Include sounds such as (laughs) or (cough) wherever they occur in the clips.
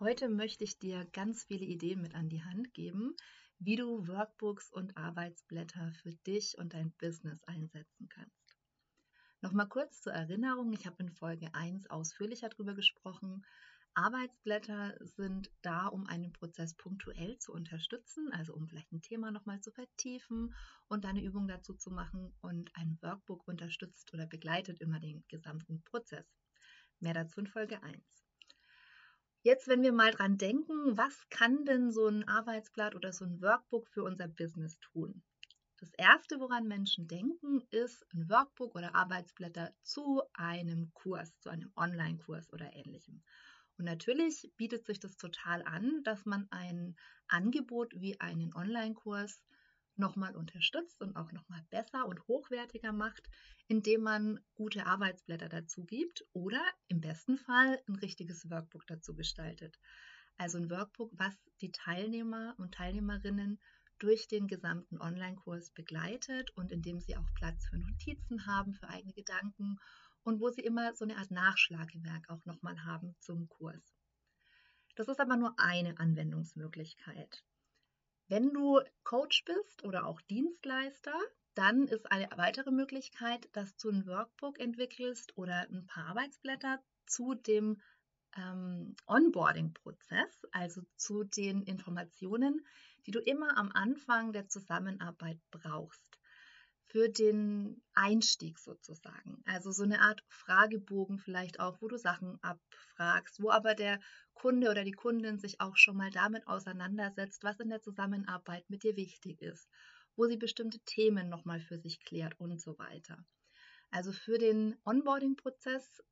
Heute möchte ich dir ganz viele Ideen mit an die Hand geben, wie du Workbooks und Arbeitsblätter für dich und dein Business einsetzen kannst. Nochmal kurz zur Erinnerung, ich habe in Folge 1 ausführlicher darüber gesprochen. Arbeitsblätter sind da, um einen Prozess punktuell zu unterstützen, also um vielleicht ein Thema nochmal zu vertiefen und eine Übung dazu zu machen. Und ein Workbook unterstützt oder begleitet immer den gesamten Prozess. Mehr dazu in Folge 1. Jetzt, wenn wir mal dran denken, was kann denn so ein Arbeitsblatt oder so ein Workbook für unser Business tun? Das erste, woran Menschen denken, ist ein Workbook oder Arbeitsblätter zu einem Kurs, zu einem Online-Kurs oder ähnlichem. Und natürlich bietet sich das total an, dass man ein Angebot wie einen Online-Kurs nochmal unterstützt und auch nochmal besser und hochwertiger macht, indem man gute Arbeitsblätter dazu gibt oder im besten Fall ein richtiges Workbook dazu gestaltet. Also ein Workbook, was die Teilnehmer und Teilnehmerinnen durch den gesamten Online-Kurs begleitet und in dem sie auch Platz für Notizen haben, für eigene Gedanken und wo sie immer so eine Art Nachschlagewerk auch nochmal haben zum Kurs. Das ist aber nur eine Anwendungsmöglichkeit. Wenn du Coach bist oder auch Dienstleister, dann ist eine weitere Möglichkeit, dass du ein Workbook entwickelst oder ein paar Arbeitsblätter zu dem ähm, Onboarding-Prozess, also zu den Informationen, die du immer am Anfang der Zusammenarbeit brauchst für den Einstieg sozusagen. Also so eine Art Fragebogen vielleicht auch, wo du Sachen abfragst, wo aber der Kunde oder die Kundin sich auch schon mal damit auseinandersetzt, was in der Zusammenarbeit mit dir wichtig ist, wo sie bestimmte Themen nochmal für sich klärt und so weiter. Also für den Onboarding-Prozess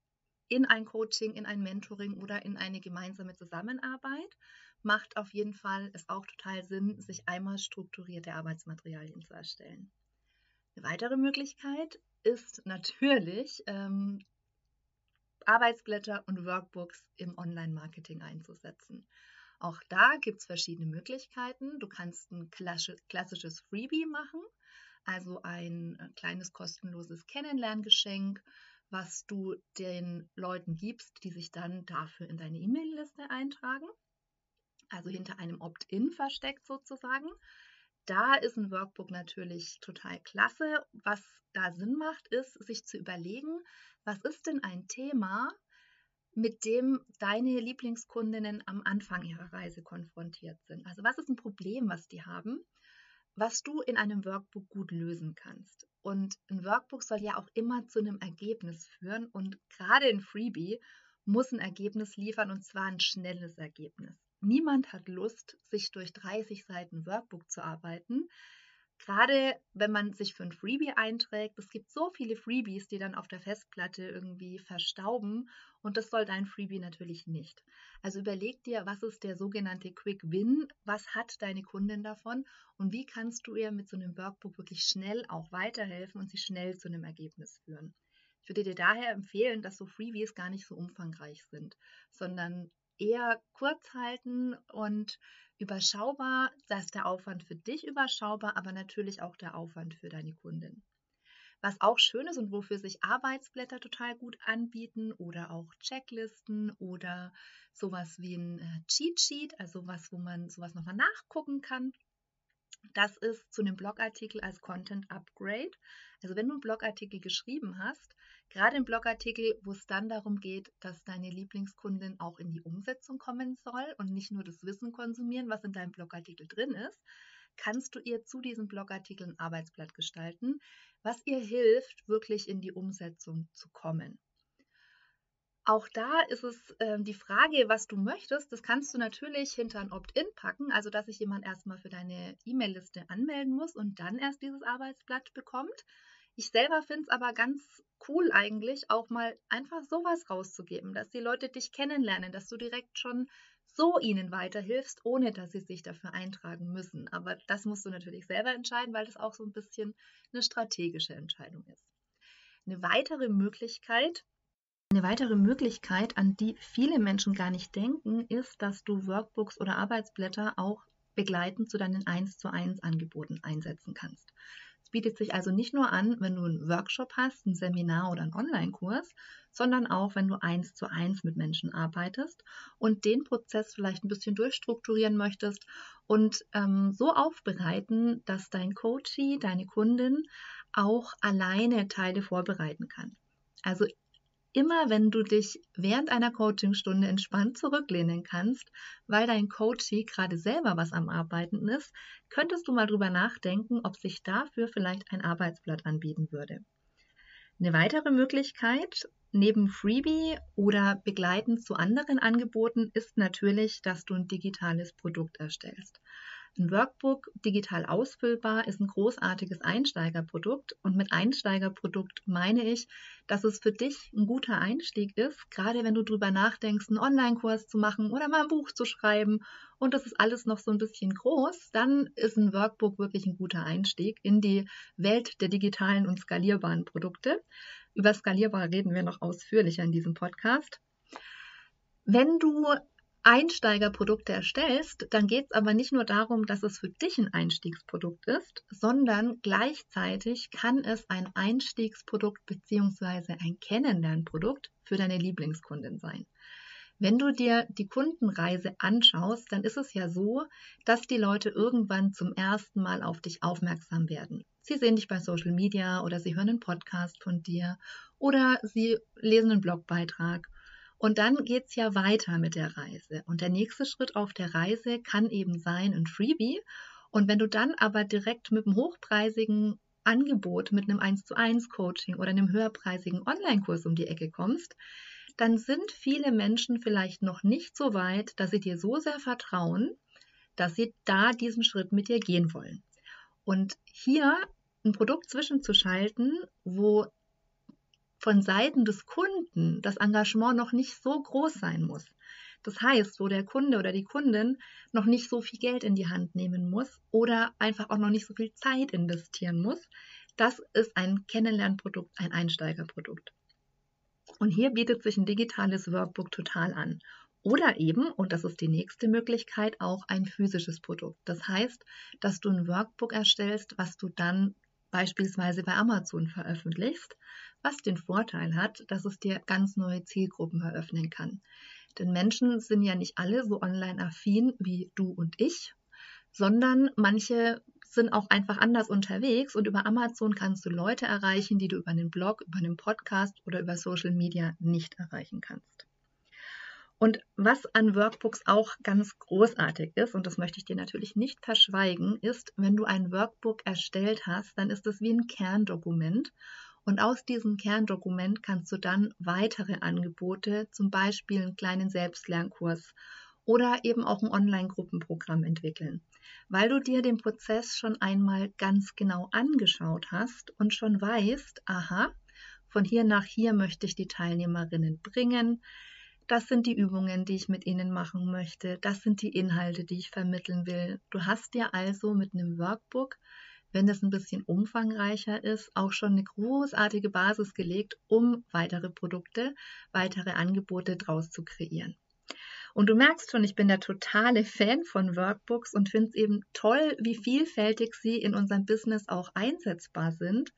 in ein Coaching, in ein Mentoring oder in eine gemeinsame Zusammenarbeit macht auf jeden Fall es auch total Sinn, sich einmal strukturierte Arbeitsmaterialien zu erstellen. Eine weitere Möglichkeit ist natürlich, ähm, Arbeitsblätter und Workbooks im Online-Marketing einzusetzen. Auch da gibt es verschiedene Möglichkeiten. Du kannst ein klassisches Freebie machen, also ein äh, kleines kostenloses Kennenlerngeschenk, was du den Leuten gibst, die sich dann dafür in deine E-Mail-Liste eintragen. Also hinter einem Opt-in versteckt sozusagen da ist ein Workbook natürlich total klasse. Was da Sinn macht, ist, sich zu überlegen, was ist denn ein Thema, mit dem deine Lieblingskundinnen am Anfang ihrer Reise konfrontiert sind. Also was ist ein Problem, was die haben, was du in einem Workbook gut lösen kannst. Und ein Workbook soll ja auch immer zu einem Ergebnis führen und gerade ein Freebie muss ein Ergebnis liefern und zwar ein schnelles Ergebnis. Niemand hat Lust, sich durch 30 Seiten Workbook zu arbeiten. Gerade wenn man sich für ein Freebie einträgt, es gibt so viele Freebies, die dann auf der Festplatte irgendwie verstauben und das soll dein Freebie natürlich nicht. Also überleg dir, was ist der sogenannte Quick Win, was hat deine Kundin davon und wie kannst du ihr mit so einem Workbook wirklich schnell auch weiterhelfen und sie schnell zu einem Ergebnis führen. Ich würde dir daher empfehlen, dass so Freebies gar nicht so umfangreich sind, sondern eher kurz halten und überschaubar. Das ist der Aufwand für dich überschaubar, aber natürlich auch der Aufwand für deine Kundin. Was auch schön ist und wofür sich Arbeitsblätter total gut anbieten oder auch Checklisten oder sowas wie ein äh, Cheat Sheet, also was, wo man sowas nochmal nachgucken kann. Das ist zu einem Blogartikel als Content Upgrade. Also wenn du einen Blogartikel geschrieben hast, Gerade im Blogartikel, wo es dann darum geht, dass deine Lieblingskundin auch in die Umsetzung kommen soll und nicht nur das Wissen konsumieren, was in deinem Blogartikel drin ist, kannst du ihr zu diesem Blogartikel ein Arbeitsblatt gestalten, was ihr hilft, wirklich in die Umsetzung zu kommen. Auch da ist es äh, die Frage, was du möchtest. Das kannst du natürlich hinter ein Opt-in packen, also dass sich jemand erstmal für deine E-Mail-Liste anmelden muss und dann erst dieses Arbeitsblatt bekommt. Ich selber finde es aber ganz cool eigentlich, auch mal einfach sowas rauszugeben, dass die Leute dich kennenlernen, dass du direkt schon so ihnen weiterhilfst, ohne dass sie sich dafür eintragen müssen. Aber das musst du natürlich selber entscheiden, weil das auch so ein bisschen eine strategische Entscheidung ist. Eine weitere Möglichkeit, eine weitere Möglichkeit, an die viele Menschen gar nicht denken, ist, dass du Workbooks oder Arbeitsblätter auch begleitend zu deinen 1 zu 1 Angeboten einsetzen kannst. Es bietet sich also nicht nur an, wenn du einen Workshop hast, ein Seminar oder einen Online-Kurs, sondern auch, wenn du eins zu eins mit Menschen arbeitest und den Prozess vielleicht ein bisschen durchstrukturieren möchtest und ähm, so aufbereiten, dass dein Coachee, deine Kundin auch alleine Teile vorbereiten kann. Also immer wenn du dich während einer Coachingstunde entspannt zurücklehnen kannst, weil dein Coachee gerade selber was am Arbeiten ist, könntest du mal drüber nachdenken, ob sich dafür vielleicht ein Arbeitsblatt anbieten würde. Eine weitere Möglichkeit neben Freebie oder begleitend zu anderen Angeboten ist natürlich, dass du ein digitales Produkt erstellst. Ein Workbook digital ausfüllbar ist ein großartiges Einsteigerprodukt und mit Einsteigerprodukt meine ich, dass es für dich ein guter Einstieg ist, gerade wenn du drüber nachdenkst, einen Online-Kurs zu machen oder mal ein Buch zu schreiben und das ist alles noch so ein bisschen groß, dann ist ein Workbook wirklich ein guter Einstieg in die Welt der digitalen und skalierbaren Produkte. Über skalierbar reden wir noch ausführlicher in diesem Podcast. Wenn du Einsteigerprodukte erstellst, dann geht es aber nicht nur darum, dass es für dich ein Einstiegsprodukt ist, sondern gleichzeitig kann es ein Einstiegsprodukt bzw. ein Kennenlernprodukt für deine Lieblingskundin sein. Wenn du dir die Kundenreise anschaust, dann ist es ja so, dass die Leute irgendwann zum ersten Mal auf dich aufmerksam werden. Sie sehen dich bei Social Media oder sie hören einen Podcast von dir oder sie lesen einen Blogbeitrag und dann geht es ja weiter mit der Reise. Und der nächste Schritt auf der Reise kann eben sein ein Freebie. Und wenn du dann aber direkt mit einem hochpreisigen Angebot, mit einem 1 zu 1 Coaching oder einem höherpreisigen Online-Kurs um die Ecke kommst, dann sind viele Menschen vielleicht noch nicht so weit, dass sie dir so sehr vertrauen, dass sie da diesen Schritt mit dir gehen wollen. Und hier ein Produkt zwischenzuschalten, wo von Seiten des Kunden das Engagement noch nicht so groß sein muss. Das heißt, wo der Kunde oder die Kundin noch nicht so viel Geld in die Hand nehmen muss oder einfach auch noch nicht so viel Zeit investieren muss, das ist ein Kennenlernprodukt, ein Einsteigerprodukt. Und hier bietet sich ein digitales Workbook total an. Oder eben, und das ist die nächste Möglichkeit, auch ein physisches Produkt. Das heißt, dass du ein Workbook erstellst, was du dann beispielsweise bei Amazon veröffentlichst was den Vorteil hat, dass es dir ganz neue Zielgruppen eröffnen kann. Denn Menschen sind ja nicht alle so online affin wie du und ich, sondern manche sind auch einfach anders unterwegs und über Amazon kannst du Leute erreichen, die du über einen Blog, über einen Podcast oder über Social Media nicht erreichen kannst. Und was an Workbooks auch ganz großartig ist, und das möchte ich dir natürlich nicht verschweigen, ist, wenn du ein Workbook erstellt hast, dann ist es wie ein Kerndokument und aus diesem Kerndokument kannst du dann weitere Angebote, zum Beispiel einen kleinen Selbstlernkurs oder eben auch ein Online-Gruppenprogramm entwickeln, weil du dir den Prozess schon einmal ganz genau angeschaut hast und schon weißt, aha, von hier nach hier möchte ich die Teilnehmerinnen bringen. Das sind die Übungen, die ich mit ihnen machen möchte. Das sind die Inhalte, die ich vermitteln will. Du hast dir also mit einem Workbook wenn es ein bisschen umfangreicher ist, auch schon eine großartige Basis gelegt, um weitere Produkte, weitere Angebote draus zu kreieren. Und du merkst schon, ich bin der totale Fan von Workbooks und finde es eben toll, wie vielfältig sie in unserem Business auch einsetzbar sind.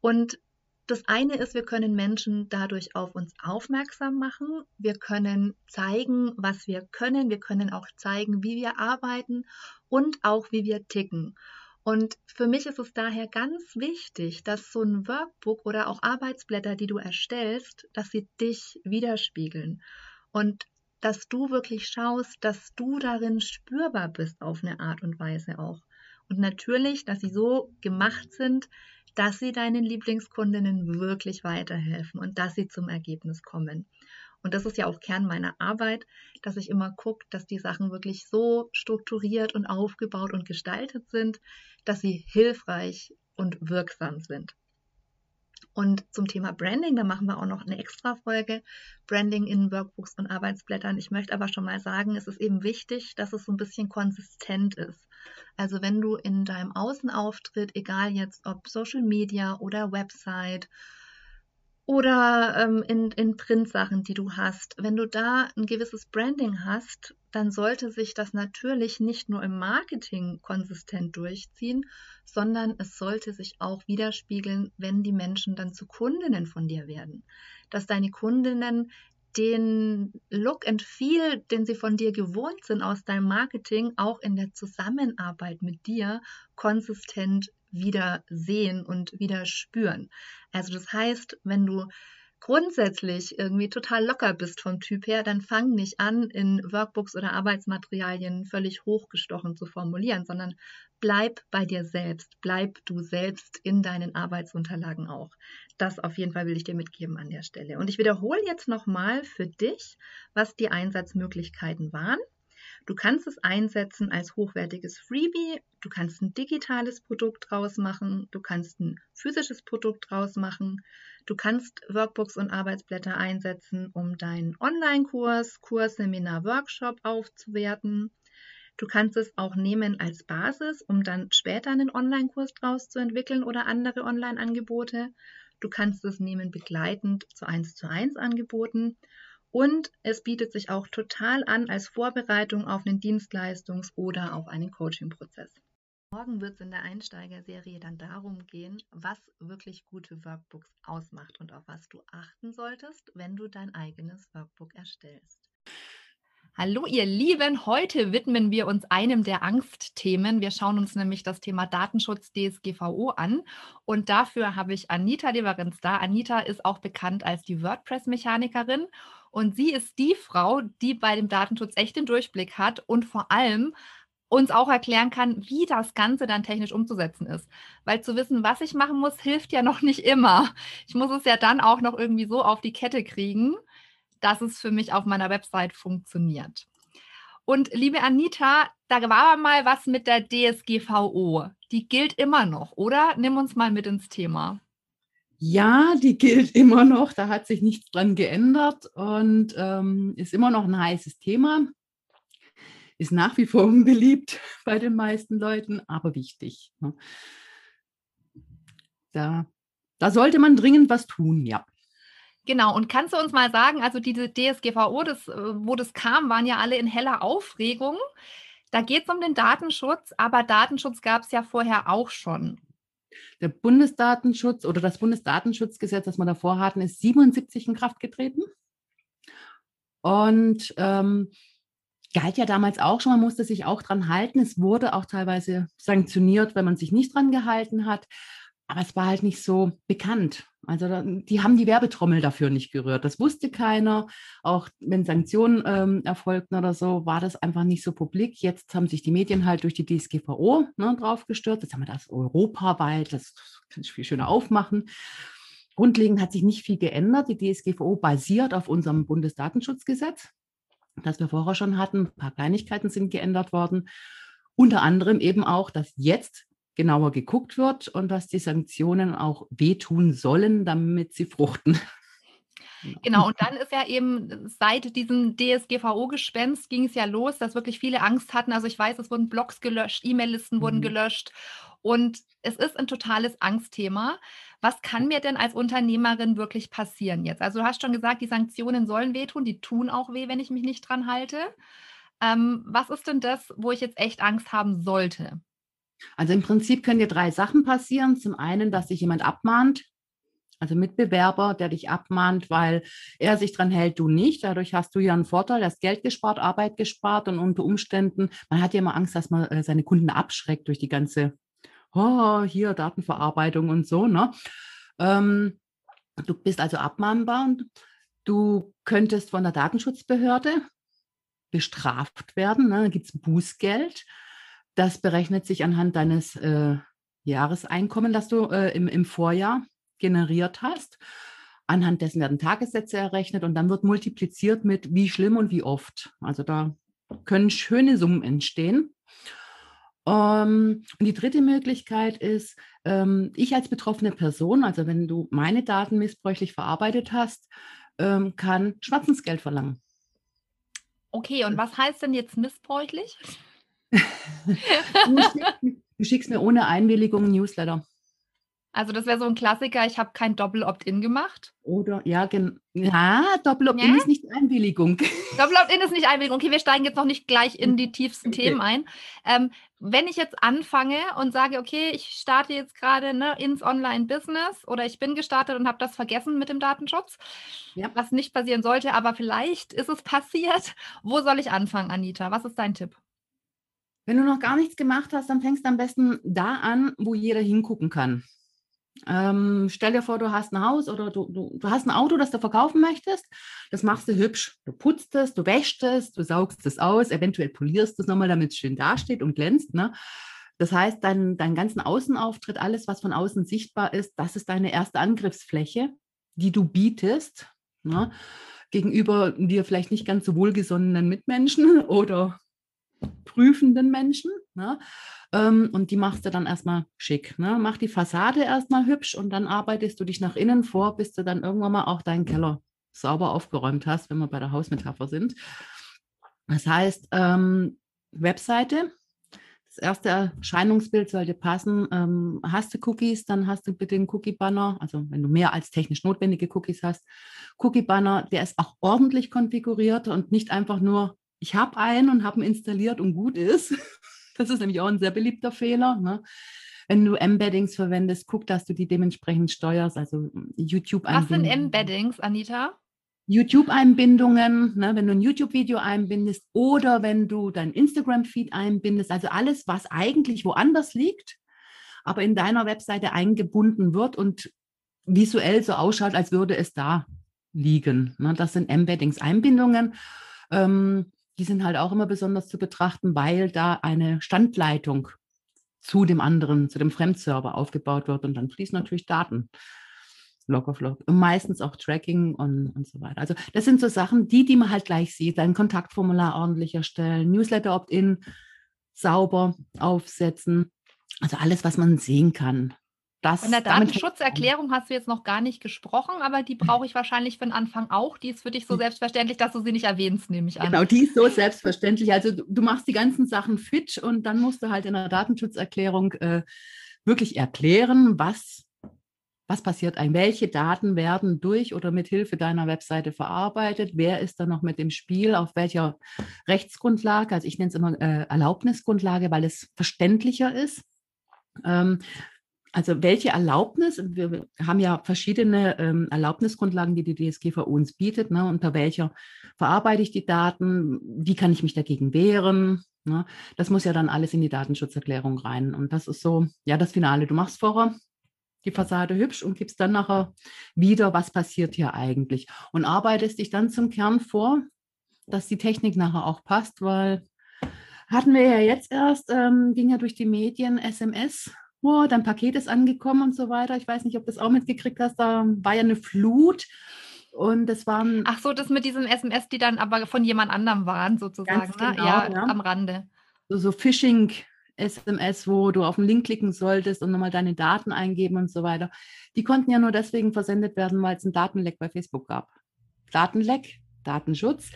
Und das eine ist, wir können Menschen dadurch auf uns aufmerksam machen. Wir können zeigen, was wir können. Wir können auch zeigen, wie wir arbeiten und auch, wie wir ticken. Und für mich ist es daher ganz wichtig, dass so ein Workbook oder auch Arbeitsblätter, die du erstellst, dass sie dich widerspiegeln und dass du wirklich schaust, dass du darin spürbar bist auf eine Art und Weise auch. Und natürlich, dass sie so gemacht sind, dass sie deinen Lieblingskundinnen wirklich weiterhelfen und dass sie zum Ergebnis kommen. Und das ist ja auch Kern meiner Arbeit, dass ich immer gucke, dass die Sachen wirklich so strukturiert und aufgebaut und gestaltet sind, dass sie hilfreich und wirksam sind. Und zum Thema Branding, da machen wir auch noch eine extra Folge, Branding in Workbooks und Arbeitsblättern. Ich möchte aber schon mal sagen, es ist eben wichtig, dass es so ein bisschen konsistent ist. Also wenn du in deinem Außenauftritt, egal jetzt ob Social Media oder Website oder ähm, in, in Printsachen, die du hast. Wenn du da ein gewisses Branding hast, dann sollte sich das natürlich nicht nur im Marketing konsistent durchziehen, sondern es sollte sich auch widerspiegeln, wenn die Menschen dann zu Kundinnen von dir werden. Dass deine Kundinnen den Look and Feel, den sie von dir gewohnt sind aus deinem Marketing, auch in der Zusammenarbeit mit dir konsistent wieder sehen und wieder spüren. Also das heißt, wenn du grundsätzlich irgendwie total locker bist vom Typ her, dann fang nicht an, in Workbooks oder Arbeitsmaterialien völlig hochgestochen zu formulieren, sondern bleib bei dir selbst, bleib du selbst in deinen Arbeitsunterlagen auch. Das auf jeden Fall will ich dir mitgeben an der Stelle. Und ich wiederhole jetzt nochmal für dich, was die Einsatzmöglichkeiten waren. Du kannst es einsetzen als hochwertiges Freebie, du kannst ein digitales Produkt draus machen, du kannst ein physisches Produkt draus machen, du kannst Workbooks und Arbeitsblätter einsetzen, um deinen Online-Kurs, Kurs, Seminar, Workshop aufzuwerten. Du kannst es auch nehmen als Basis, um dann später einen Online-Kurs draus zu entwickeln oder andere Online-Angebote. Du kannst es nehmen begleitend zu 1 zu 1 Angeboten und es bietet sich auch total an als Vorbereitung auf einen Dienstleistungs- oder auf einen Coaching-Prozess. Morgen wird es in der Einsteigerserie dann darum gehen, was wirklich gute Workbooks ausmacht und auf was du achten solltest, wenn du dein eigenes Workbook erstellst. Hallo ihr Lieben, heute widmen wir uns einem der Angstthemen. Wir schauen uns nämlich das Thema Datenschutz DSGVO an und dafür habe ich Anita Leverenz da. Anita ist auch bekannt als die WordPress-Mechanikerin und sie ist die Frau, die bei dem Datenschutz echt den Durchblick hat und vor allem uns auch erklären kann, wie das Ganze dann technisch umzusetzen ist. Weil zu wissen, was ich machen muss, hilft ja (laughs) noch nicht immer. Ich muss es ja dann auch noch irgendwie so auf die Kette kriegen, dass es für mich auf meiner Website funktioniert. Und liebe Anita, da war mal was mit der DSGVO. Die gilt immer noch, oder? Nimm uns mal mit ins Thema. Ja, die gilt (laughs) immer noch. Da hat sich nichts dran geändert und ähm, ist immer noch ein heißes Thema. Ist nach wie vor unbeliebt (laughs) bei den meisten Leuten, aber wichtig. Ne? Da, da sollte man dringend was tun, ja. Genau, und kannst du uns mal sagen, also diese DSGVO, das, äh, wo das kam, waren ja alle in heller Aufregung. Da geht es um den Datenschutz, aber Datenschutz gab es ja vorher auch schon. Der Bundesdatenschutz oder das Bundesdatenschutzgesetz, das wir davor hatten, ist 77 in Kraft getreten. Und ähm, galt ja damals auch schon, man musste sich auch dran halten. Es wurde auch teilweise sanktioniert, wenn man sich nicht dran gehalten hat. Aber es war halt nicht so bekannt. Also die haben die Werbetrommel dafür nicht gerührt. Das wusste keiner. Auch wenn Sanktionen ähm, erfolgten oder so, war das einfach nicht so publik. Jetzt haben sich die Medien halt durch die DSGVO ne, draufgestürzt. Jetzt haben wir das europaweit. Das kann ich viel schöner aufmachen. Grundlegend hat sich nicht viel geändert. Die DSGVO basiert auf unserem Bundesdatenschutzgesetz, das wir vorher schon hatten. Ein paar Kleinigkeiten sind geändert worden. Unter anderem eben auch, dass jetzt genauer geguckt wird und dass die Sanktionen auch wehtun sollen, damit sie fruchten. (laughs) Genau, und dann ist ja eben seit diesem DSGVO-Gespenst ging es ja los, dass wirklich viele Angst hatten. Also ich weiß, es wurden Blogs gelöscht, E-Mail-Listen mhm. wurden gelöscht und es ist ein totales Angstthema. Was kann mir denn als Unternehmerin wirklich passieren jetzt? Also du hast schon gesagt, die Sanktionen sollen wehtun, die tun auch weh, wenn ich mich nicht dran halte. Ähm, was ist denn das, wo ich jetzt echt Angst haben sollte? Also im Prinzip können dir drei Sachen passieren. Zum einen, dass sich jemand abmahnt, also Mitbewerber, der dich abmahnt, weil er sich dran hält, du nicht. Dadurch hast du ja einen Vorteil, hast Geld gespart, Arbeit gespart und unter Umständen, man hat ja immer Angst, dass man äh, seine Kunden abschreckt durch die ganze, oh, hier Datenverarbeitung und so. Ne? Ähm, du bist also abmahnbar und du könntest von der Datenschutzbehörde bestraft werden. Ne? Da gibt es Bußgeld. Das berechnet sich anhand deines äh, Jahreseinkommen, das du äh, im, im Vorjahr generiert hast. Anhand dessen werden Tagessätze errechnet und dann wird multipliziert mit wie schlimm und wie oft. Also da können schöne Summen entstehen. Ähm, und die dritte Möglichkeit ist, ähm, ich als betroffene Person, also wenn du meine Daten missbräuchlich verarbeitet hast, ähm, kann Schwarzensgeld verlangen. Okay, und was heißt denn jetzt missbräuchlich? Du, schickst, du, schickst, mir ohne Einwilligung ein Newsletter. Also das wäre so ein Klassiker, ich habe kein Doppel-Opt-in gemacht. Oder ja, gen ja Doppel-Opt-in Ja? ist nicht Einwilligung. (laughs) Doppel-Opt-in ist nicht Einwilligung. Okay, wir steigen jetzt noch nicht gleich in die tiefsten Okay. Themen ein. Ähm, wenn ich jetzt anfange und sage, okay, ich starte jetzt gerade ne, ins Online-Business oder ich bin gestartet und habe das vergessen mit dem Datenschutz, Ja. was nicht passieren sollte, aber vielleicht ist es passiert. Wo soll ich anfangen, Anita? Was ist dein Tipp? Wenn du noch gar nichts gemacht hast, dann fängst du am besten da an, wo jeder hingucken kann. Ähm, stell dir vor, du hast ein Haus oder du, du, du hast ein Auto, das du verkaufen möchtest. Das machst du hübsch. Du putzt es, du wäschst es, du saugst es aus, eventuell polierst es nochmal, damit es schön dasteht und glänzt. Ne? Das heißt, dein, deinen ganzen Außenauftritt, alles, was von außen sichtbar ist, das ist deine erste Angriffsfläche, die du bietest ne? gegenüber dir vielleicht nicht ganz so wohlgesonnenen Mitmenschen (laughs) oder prüfenden Menschen. Ne? Ähm, und die machst du dann erstmal schick. Ne? Mach die Fassade erstmal hübsch und dann arbeitest du dich nach innen vor, bis du dann irgendwann mal auch deinen Keller sauber aufgeräumt hast, wenn wir bei der Hausmetapher sind. Das heißt, ähm, Webseite, das erste Erscheinungsbild sollte passen. Ähm, hast du Cookies, dann hast du bitte den Cookie-Banner, also wenn du mehr als technisch notwendige Cookies hast. Cookie-Banner, der ist auch ordentlich konfiguriert und nicht einfach nur, ich habe einen und habe ihn installiert und gut ist. (laughs) Das ist nämlich auch ein sehr beliebter Fehler. Ne? Wenn du Embeddings verwendest, guck, dass du die dementsprechend steuerst, also YouTube Was sind Embeddings, Anita? YouTube-Einbindungen, ne, wenn du ein YouTube-Video einbindest oder wenn du dein Instagram-Feed einbindest, also alles, was eigentlich woanders liegt, aber in deiner Webseite eingebunden wird und visuell so ausschaut, als würde es da liegen. Ne, das sind Embeddings, Einbindungen. Ähm, die sind halt auch immer besonders zu betrachten, weil da eine Standleitung zu dem anderen, zu dem Fremdserver aufgebaut wird und dann fließen natürlich Daten. Lock of Lock. Und meistens auch Tracking und, und so weiter. Also das sind so Sachen, die, die man halt gleich sieht. Dein Kontaktformular ordentlich erstellen, Newsletter Opt-in sauber aufsetzen. Also alles, was man sehen kann. Das, Von der. Datenschutzerklärung hast du jetzt noch gar nicht gesprochen, aber die brauche ich wahrscheinlich für den Anfang auch. Die ist für dich so selbstverständlich, dass du sie nicht erwähnst, nehme ich an. Genau, die ist so selbstverständlich. Also du, machst die ganzen Sachen fit und dann musst du halt in der Datenschutzerklärung äh, wirklich erklären, was, was passiert eigentlich, welche Daten werden durch oder mit Hilfe deiner Webseite verarbeitet, wer ist da noch mit im Spiel, auf welcher Rechtsgrundlage, also ich nenne es immer äh, Erlaubnisgrundlage, weil es verständlicher ist. Ähm, also welche Erlaubnis, wir haben ja verschiedene ähm, Erlaubnisgrundlagen, die die DSGVO uns bietet, ne, unter welcher verarbeite ich die Daten, wie kann ich mich dagegen wehren, ne, das muss ja dann alles in die Datenschutzerklärung rein. Und das ist so, ja, das Finale, du machst vorher die Fassade hübsch und gibst dann nachher wieder, was passiert hier eigentlich? Und arbeitest dich dann zum Kern vor, dass die Technik nachher auch passt, weil hatten wir ja jetzt erst, ähm, ging ja durch die Medien SMS, oh, dein Paket ist angekommen und so weiter. Ich weiß nicht, ob du das auch mitgekriegt hast, da war ja eine Flut und es waren Ach so, das mit diesen SMS, die dann aber von jemand anderem waren, sozusagen. Ne? genau, ja, ja. am Rande. so, so Phishing-SMS, wo du auf den Link klicken solltest und nochmal deine Daten eingeben und so weiter. Die konnten ja nur deswegen versendet werden, weil es einen Datenleck bei Facebook gab. Datenleck, Datenschutz.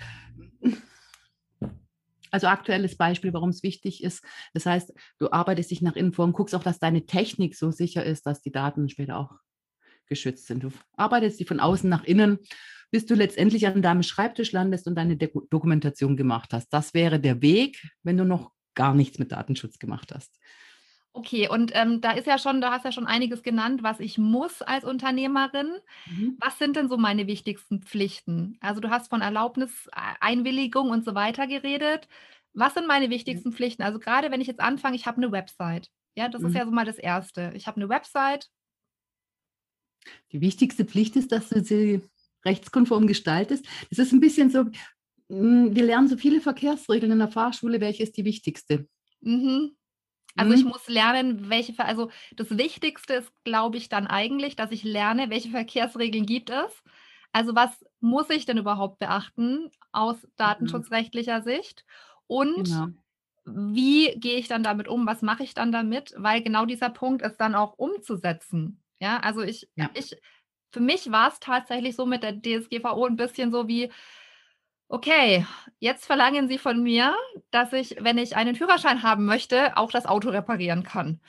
Also aktuelles Beispiel, warum es wichtig ist. Das heißt, du arbeitest dich nach innen vor und guckst auch, dass deine Technik so sicher ist, dass die Daten später auch geschützt sind. Du arbeitest die von außen nach innen, bis du letztendlich an deinem Schreibtisch landest und deine Dek- Dokumentation gemacht hast. Das wäre der Weg, wenn du noch gar nichts mit Datenschutz gemacht hast. Okay, und ähm, da ist ja schon, da hast ja schon einiges genannt, was ich muss als Unternehmerin. Was sind denn so meine wichtigsten Pflichten? Also du hast von Erlaubnis, Einwilligung und so weiter geredet. Was sind meine wichtigsten Pflichten? Also gerade wenn ich jetzt anfange, ich habe eine Website. Ja, das ist Mhm. ja so mal das Erste. Ich habe eine Website. Die wichtigste Pflicht ist, dass du sie rechtskonform gestaltest. Das ist ein bisschen so, mh, wir lernen so viele Verkehrsregeln in der Fahrschule. Welche ist die wichtigste? Mhm. Also ich Mhm. muss lernen, welche, Ver- also das Wichtigste ist, glaube ich, dann eigentlich, dass ich lerne, welche Verkehrsregeln gibt es. Also was muss ich denn überhaupt beachten aus datenschutzrechtlicher Sicht? Und Genau. wie gehe ich dann damit um? Was mache ich dann damit? Weil genau dieser Punkt ist dann auch umzusetzen. Ja, also ich, Ja. ich, für mich war es tatsächlich so mit der DSGVO ein bisschen so wie, okay, jetzt verlangen Sie von mir, dass ich, wenn ich einen Führerschein haben möchte, auch das Auto reparieren kann.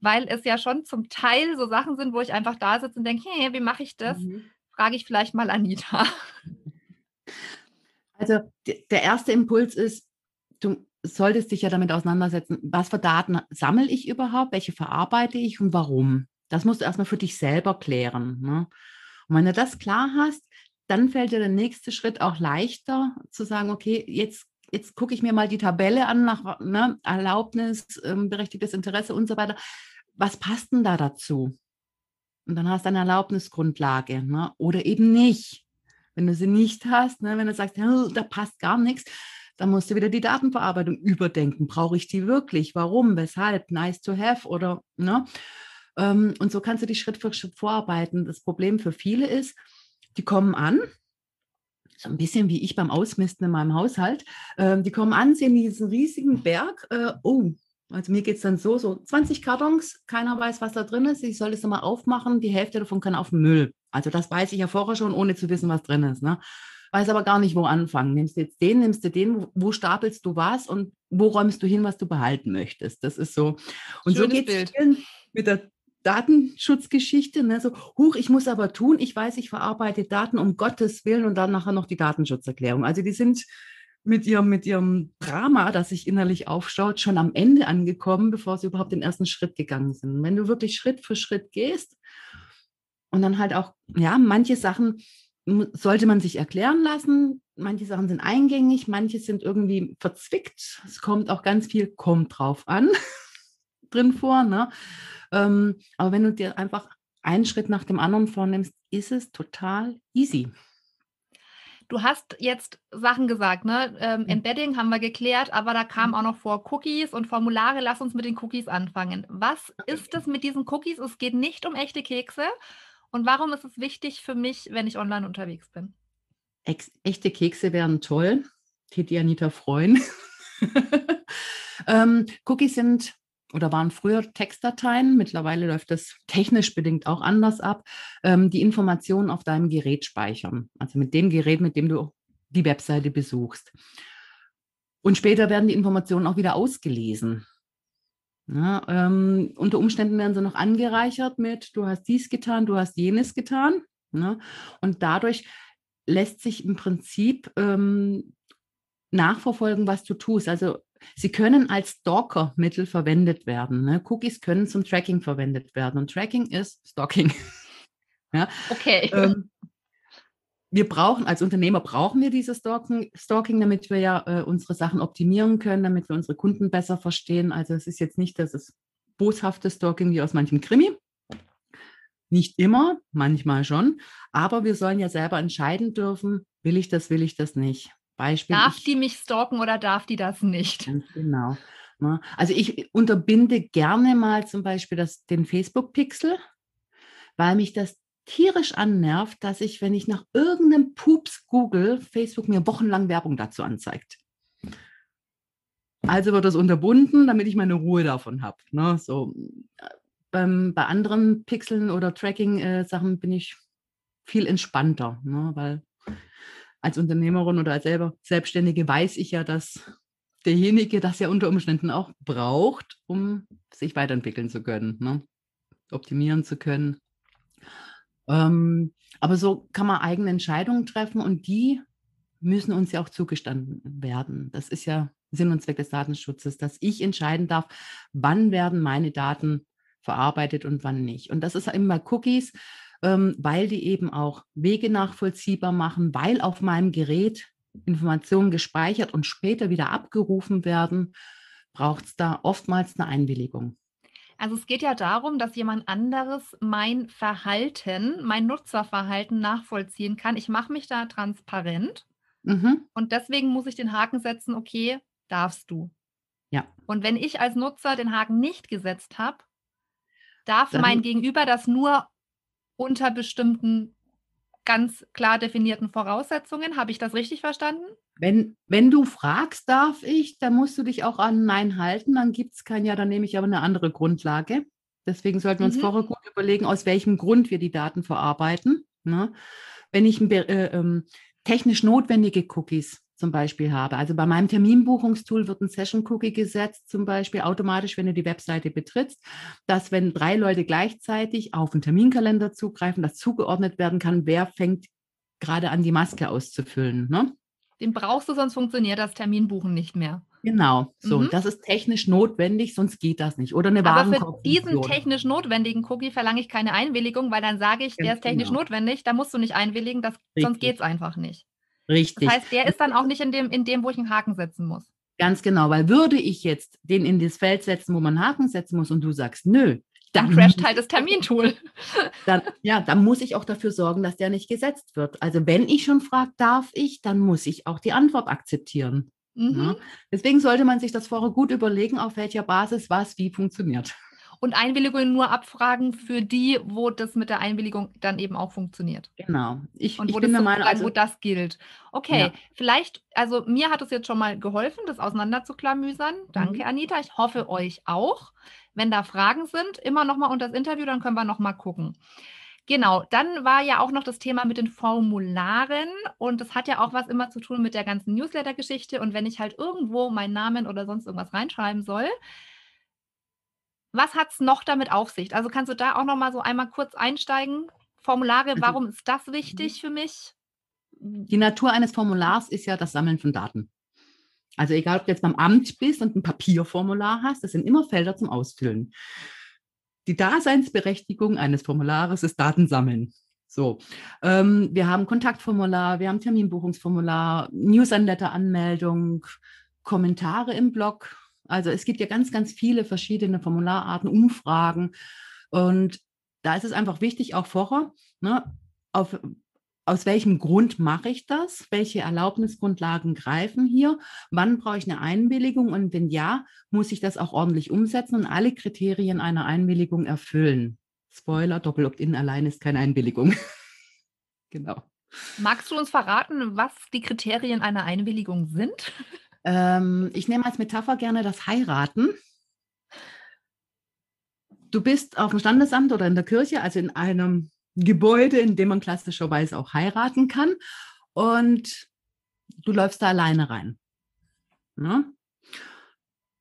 weil es ja schon zum Teil so Sachen sind, wo ich einfach da sitze und denke, hey, wie mache ich das? Mhm. Frage ich vielleicht mal Anita. Also der erste Impuls ist, du solltest dich ja damit auseinandersetzen, was für Daten sammle ich überhaupt, welche verarbeite ich und warum. Das musst du erstmal für dich selber klären. Ne? Und wenn du das klar hast, dann fällt dir der nächste Schritt auch leichter zu sagen, okay, jetzt, jetzt gucke ich mir mal die Tabelle an nach ne, Erlaubnis, ähm, berechtigtes Interesse und so weiter. Was passt denn da dazu? Und dann hast du eine Erlaubnisgrundlage ne? oder eben nicht. Wenn du sie nicht hast, ne, wenn du sagst, da passt gar nichts, dann musst du wieder die Datenverarbeitung überdenken. Brauche ich die wirklich? Warum? Weshalb? Nice to have oder ne? Ähm, und so kannst du dich Schritt für Schritt vorarbeiten. Das Problem für viele ist, die kommen an, so ein bisschen wie ich beim Ausmisten in meinem Haushalt. Ähm, die kommen an, sehen diesen riesigen Berg. Äh, oh, also mir geht es dann so, so 20 Kartons, keiner weiß, was da drin ist. Ich soll es mal aufmachen, die Hälfte davon kann auf den Müll. Also das weiß ich ja vorher schon, ohne zu wissen, was drin ist. Ne? Weiß aber gar nicht, wo anfangen. Nimmst du jetzt den, nimmst du den, wo, wo stapelst du was und wo räumst du hin, was du behalten möchtest. Das ist so. Und Schönes so geht es mit der Datenschutzgeschichte, ne? so, huch, ich muss aber tun, ich weiß, ich verarbeite Daten um Gottes Willen und dann nachher noch die Datenschutzerklärung. Also die sind mit ihrem, mit ihrem Drama, das sich innerlich aufstaut, schon am Ende angekommen, bevor sie überhaupt den ersten Schritt gegangen sind. Wenn du wirklich Schritt für Schritt gehst und dann halt auch, ja, manche Sachen sollte man sich erklären lassen, manche Sachen sind eingängig, manche sind irgendwie verzwickt. Es kommt auch ganz viel, kommt drauf an, drin vor. Ne? Ähm, aber wenn du dir einfach einen Schritt nach dem anderen vornimmst, ist es total easy. Du hast jetzt Sachen gesagt, ne? Ähm, mhm. Embedding haben wir geklärt, aber da kam mhm. auch noch vor Cookies und Formulare. Lass uns mit den Cookies anfangen. Was ist es mit diesen Cookies? Es geht nicht um echte Kekse. Und warum ist es wichtig für mich, wenn ich online unterwegs bin? Echte Kekse wären toll. Tät die Anita freuen. (laughs) ähm, Cookies sind oder waren früher Textdateien. Mittlerweile läuft das technisch bedingt auch anders ab. Ähm, die Informationen auf deinem Gerät speichern. Also mit dem Gerät, mit dem du die Webseite besuchst. Und später werden die Informationen auch wieder ausgelesen. Ja, ähm, unter Umständen werden sie noch angereichert mit, du hast dies getan, du hast jenes getan. Ne? Und dadurch lässt sich im Prinzip ähm, nachverfolgen, was du tust. Also Sie können als Stalker-Mittel verwendet werden. Ne? Cookies können zum Tracking verwendet werden. Und Tracking ist Stalking. (laughs) ja? Okay. Ähm, wir brauchen, als Unternehmer brauchen wir dieses Stalking, Stalking damit wir ja äh, unsere Sachen optimieren können, damit wir unsere Kunden besser verstehen. Also es ist jetzt nicht, dass es boshaftes Stalking wie aus manchem Krimi. Nicht immer, manchmal schon. Aber wir sollen ja selber entscheiden dürfen, will ich das, will ich das nicht. Beispiel. Darf ich, die mich stalken oder darf die das nicht? Ganz genau. Ne? Also ich unterbinde gerne mal zum Beispiel das, den Facebook-Pixel, weil mich das tierisch annervt, dass ich, wenn ich nach irgendeinem Pups google, Facebook mir wochenlang Werbung dazu anzeigt. Also wird das unterbunden, damit ich meine Ruhe davon habe. Ne? So, beim, bei anderen Pixeln oder Tracking-Sachen äh, bin ich viel entspannter, ne? weil als Unternehmerin oder als selber Selbstständige weiß ich ja, dass derjenige das ja unter Umständen auch braucht, um sich weiterentwickeln zu können, ne? optimieren zu können. Ähm, aber so kann man eigene Entscheidungen treffen und die müssen uns ja auch zugestanden werden. Das ist ja Sinn und Zweck des Datenschutzes, dass ich entscheiden darf, wann werden meine Daten verarbeitet und wann nicht. Und das ist bei Cookies ähm, weil die eben auch Wege nachvollziehbar machen, weil auf meinem Gerät Informationen gespeichert und später wieder abgerufen werden, braucht es da oftmals eine Einwilligung. Also es geht ja darum, dass jemand anderes mein Verhalten, mein Nutzerverhalten nachvollziehen kann. Ich mache mich da transparent mhm. und deswegen muss ich den Haken setzen, okay, darfst du. Ja. Und wenn ich als Nutzer den Haken nicht gesetzt habe, darf Dann, mein Gegenüber das nur unter bestimmten ganz klar definierten Voraussetzungen. Habe ich das richtig verstanden? Wenn, wenn du fragst, darf ich, dann musst du dich auch an Nein halten. Dann gibt es kein Ja, dann nehme ich aber eine andere Grundlage. Deswegen sollten wir uns mhm. vorher gut überlegen, aus welchem Grund wir die Daten verarbeiten. Ne? Wenn ich äh, äh, technisch notwendige Cookies zum Beispiel habe. Also bei meinem Terminbuchungstool wird ein Session Cookie gesetzt, zum Beispiel automatisch, wenn du die Webseite betrittst, dass wenn drei Leute gleichzeitig auf den Terminkalender zugreifen, das zugeordnet werden kann, wer fängt gerade an, die Maske auszufüllen. Ne? Den brauchst du, sonst funktioniert das Terminbuchen nicht mehr. Genau, so, mhm. das ist technisch notwendig, sonst geht das nicht. Oder eine Aber für diesen technisch notwendigen Cookie verlange ich keine Einwilligung, weil dann sage ich, der ist technisch genau. notwendig, da musst du nicht einwilligen, das, sonst geht es einfach nicht. Richtig. Das heißt, der ist dann auch nicht in dem, in dem, wo ich einen Haken setzen muss. Ganz genau, weil würde ich jetzt den in das Feld setzen, wo man einen Haken setzen muss und du sagst, nö, dann, dann crasht halt das Termintool. (laughs) Dann, ja, dann muss ich auch dafür sorgen, dass der nicht gesetzt wird. Also wenn ich schon frage, darf ich, dann muss ich auch die Antwort akzeptieren. Mhm. Ja. Deswegen sollte man sich das vorher gut überlegen, auf welcher Basis was wie funktioniert. Und Einwilligungen nur abfragen für die, wo das mit der Einwilligung dann eben auch funktioniert. Genau. Ich, und wo, ich bin das, Meinung, also, wo das gilt. Okay, ja. vielleicht, also mir hat es jetzt schon mal geholfen, das auseinanderzuklamüsern. Danke, mhm. Anita. Ich hoffe euch auch. Wenn da Fragen sind, immer noch mal unter das Interview, dann können wir noch mal gucken. Genau, dann war ja auch noch das Thema mit den Formularen und das hat ja auch was immer zu tun mit der ganzen Newsletter-Geschichte und wenn ich halt irgendwo meinen Namen oder sonst irgendwas reinschreiben soll, was hat es noch damit auf sich? Also kannst du da auch noch mal so einmal kurz einsteigen? Formulare, also warum ist das wichtig mhm. für mich? Die Natur eines Formulars ist ja das Sammeln von Daten. Also egal, ob du jetzt beim Amt bist und ein Papierformular hast, das sind immer Felder zum Ausfüllen die Daseinsberechtigung eines Formulares ist Datensammeln. So, ähm, wir haben Kontaktformular, wir haben Terminbuchungsformular, Newsletter-Anmeldung, Kommentare im Blog. Also es gibt ja ganz, ganz viele verschiedene Formulararten, Umfragen. Und da ist es einfach wichtig, auch vorher ne, auf aus welchem Grund mache ich das? Welche Erlaubnisgrundlagen greifen hier? Wann brauche ich eine Einwilligung? Und wenn ja, muss ich das auch ordentlich umsetzen und alle Kriterien einer Einwilligung erfüllen? Spoiler, Doppel-Opt-in allein ist keine Einwilligung. (laughs) genau. Magst du uns verraten, was die Kriterien einer Einwilligung sind? Ähm, ich nehme als Metapher gerne das Heiraten. Du bist auf dem Standesamt oder in der Kirche, also in einem Gebäude, in dem man klassischerweise auch heiraten kann. Und du läufst da alleine rein. Ja? Ne?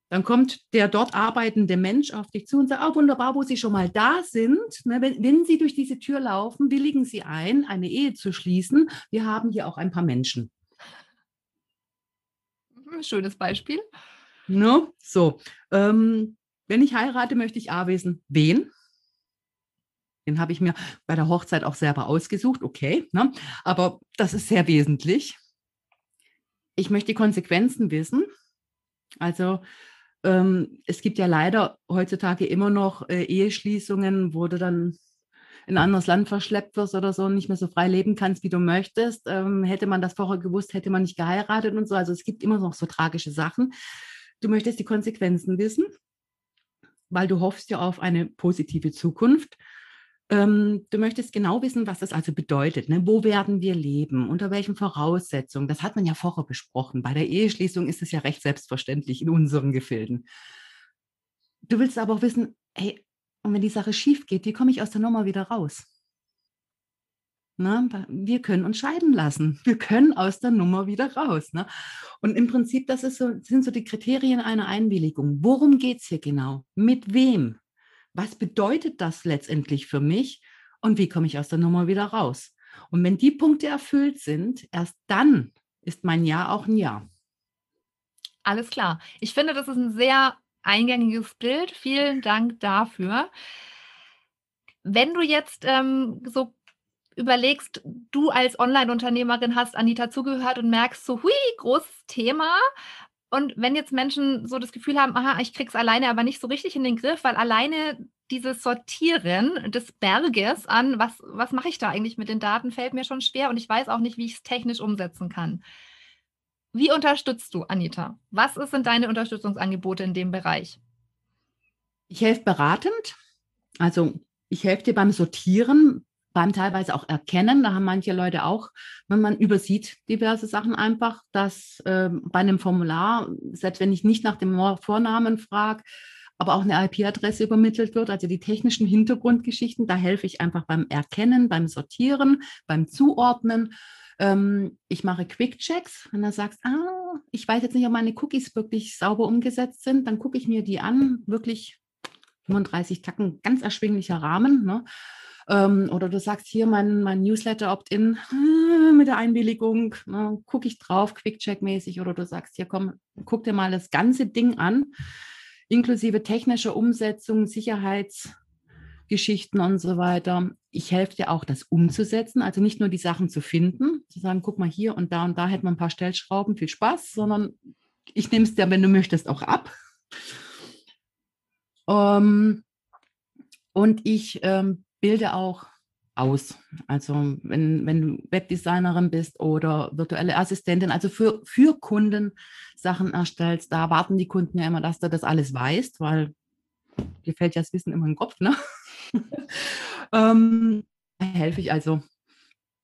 Dann kommt der dort arbeitende Mensch auf dich zu und sagt, oh wunderbar, wo Sie schon mal da sind. Ne, wenn, wenn Sie durch diese Tür laufen, willigen Sie ein, eine Ehe zu schließen. Wir haben hier auch ein paar Menschen. (laughs) Schönes Beispiel. Ne? so, ähm, wenn ich heirate, möchte ich A wissen, wen? Den habe ich mir bei der Hochzeit auch selber ausgesucht, okay, ne? aber das ist sehr wesentlich. Ich möchte die Konsequenzen wissen. Also ähm, es gibt ja leider heutzutage immer noch äh, Eheschließungen, wo du dann in ein anderes Land verschleppt wirst oder so und nicht mehr so frei leben kannst, wie du möchtest. Ähm, hätte man das vorher gewusst, hätte man nicht geheiratet und so. Also es gibt immer noch so tragische Sachen. Du möchtest die Konsequenzen wissen, weil du hoffst ja auf eine positive Zukunft. Ähm, du möchtest genau wissen, was das also bedeutet. Ne? Wo werden wir leben? Unter welchen Voraussetzungen? Das hat man ja vorher besprochen. Bei der Eheschließung ist es ja recht selbstverständlich in unseren Gefilden. Du willst aber auch wissen, hey, und wenn die Sache schief geht, wie komme ich aus der Nummer wieder raus? Ne? Wir können uns scheiden lassen. Wir können aus der Nummer wieder raus. Ne? Und im Prinzip, das so, sind so die Kriterien einer Einwilligung. Worum geht es hier genau? Mit wem? was bedeutet das letztendlich für mich und wie komme ich aus der Nummer wieder raus? Und wenn die Punkte erfüllt sind, erst dann ist mein Ja auch ein Ja. Alles klar. Ich finde, das ist ein sehr eingängiges Bild. Vielen Dank dafür. Wenn du jetzt ähm, so überlegst, du als Online-Unternehmerin hast Anita zugehört und merkst so, hui, großes Thema. Und wenn jetzt Menschen so das Gefühl haben, aha, ich krieg's alleine aber nicht so richtig in den Griff, weil alleine dieses Sortieren des Berges an, was, was mache ich da eigentlich mit den Daten, fällt mir schon schwer und ich weiß auch nicht, wie ich es technisch umsetzen kann. Wie unterstützt du, Anita? Was sind deine Unterstützungsangebote in dem Bereich? Ich helfe beratend. Also ich helfe dir beim Sortieren, beim teilweise auch Erkennen. Da haben manche Leute auch, wenn man übersieht diverse Sachen einfach, dass äh, bei einem Formular, selbst wenn ich nicht nach dem Vornamen frage, aber auch eine IP-Adresse übermittelt wird, also die technischen Hintergrundgeschichten, da helfe ich einfach beim Erkennen, beim Sortieren, beim Zuordnen. Ähm, ich mache Quick-Checks. Wenn du sagst, ah, ich weiß jetzt nicht, ob meine Cookies wirklich sauber umgesetzt sind, dann gucke ich mir die an, wirklich 35 Tacken, ganz erschwinglicher Rahmen. Ne? Ähm, oder du sagst hier mein, mein Newsletter Opt-in äh, mit der Einwilligung, ne? gucke ich drauf, Quick-Check-mäßig. Oder du sagst hier, komm, guck dir mal das ganze Ding an, inklusive technischer Umsetzung, Sicherheits- Geschichten und so weiter. Ich helfe dir auch, das umzusetzen, also nicht nur die Sachen zu finden, zu sagen, guck mal hier und da und da hätten wir ein paar Stellschrauben, viel Spaß, sondern ich nehme es dir, wenn du möchtest, auch ab. Ähm, und ich ähm, bilde auch aus. Also wenn, wenn du Webdesignerin bist oder virtuelle Assistentin, also für, für Kunden Sachen erstellst, da warten die Kunden ja immer, dass du das alles weißt, weil dir fällt ja das Wissen immer in den Kopf, ne? (laughs) ähm, helfe ich also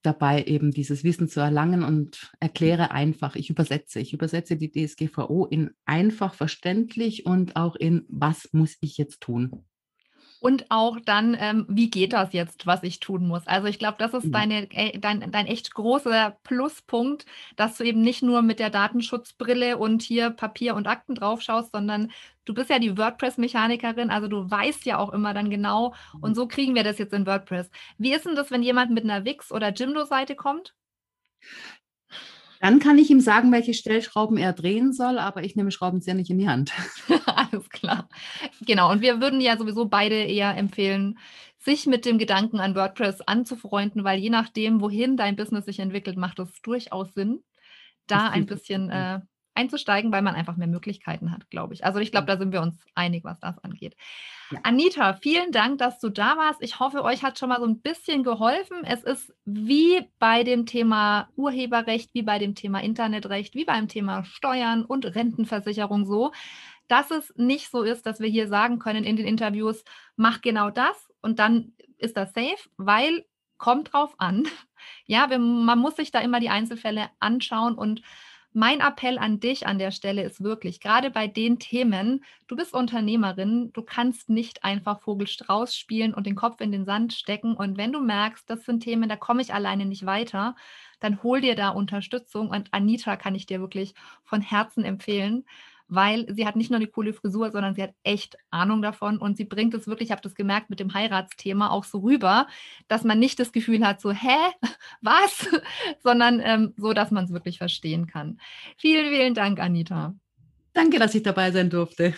dabei, eben dieses Wissen zu erlangen und erkläre einfach, ich übersetze. Ich übersetze die DSGVO in einfach verständlich und auch in, was muss ich jetzt tun und auch dann, ähm, wie geht das jetzt, was ich tun muss. Also ich glaube, das ist mhm. deine, äh, dein, dein echt großer Pluspunkt, dass du eben nicht nur mit der Datenschutzbrille und hier Papier und Akten drauf schaust, sondern du bist ja die WordPress-Mechanikerin, also du weißt ja auch immer dann genau, und mhm. so kriegen wir das jetzt in WordPress. Wie ist denn das, wenn jemand mit einer Wix- oder Jimdo-Seite kommt? Dann kann ich ihm sagen, welche Stellschrauben er drehen soll, aber ich nehme Schraubenzieher nicht in die Hand. (laughs) (laughs) Alles klar. Genau, und wir würden ja sowieso beide eher empfehlen, sich mit dem Gedanken an WordPress anzufreunden, weil je nachdem, wohin dein Business sich entwickelt, macht es durchaus Sinn, da ein bisschen äh, einzusteigen, weil man einfach mehr Möglichkeiten hat, glaube ich. Also ich glaube, da sind wir uns einig, was das angeht. Ja. Anita, vielen Dank, dass du da warst. Ich hoffe, euch hat schon mal so ein bisschen geholfen. Es ist wie bei dem Thema Urheberrecht, wie bei dem Thema Internetrecht, wie beim Thema Steuern und Rentenversicherung so, dass es nicht so ist, dass wir hier sagen können in den Interviews, mach genau das und dann ist das safe, weil kommt drauf an. (laughs) Ja, man muss sich da immer die Einzelfälle anschauen und mein Appell an dich an der Stelle ist wirklich, gerade bei den Themen, du bist Unternehmerin, du kannst nicht einfach Vogelstrauß spielen und den Kopf in den Sand stecken. Und wenn du merkst, das sind Themen, da komme ich alleine nicht weiter, dann hol dir da Unterstützung. Und Anita kann ich dir wirklich von Herzen empfehlen weil sie hat nicht nur eine coole Frisur, sondern sie hat echt Ahnung davon und sie bringt es wirklich, ich habe das gemerkt mit dem Heiratsthema auch so rüber, dass man nicht das Gefühl hat, so, hä, (laughs) was, (laughs) sondern ähm, so, dass man es wirklich verstehen kann. Vielen, vielen Dank, Anita. Danke, dass ich dabei sein durfte.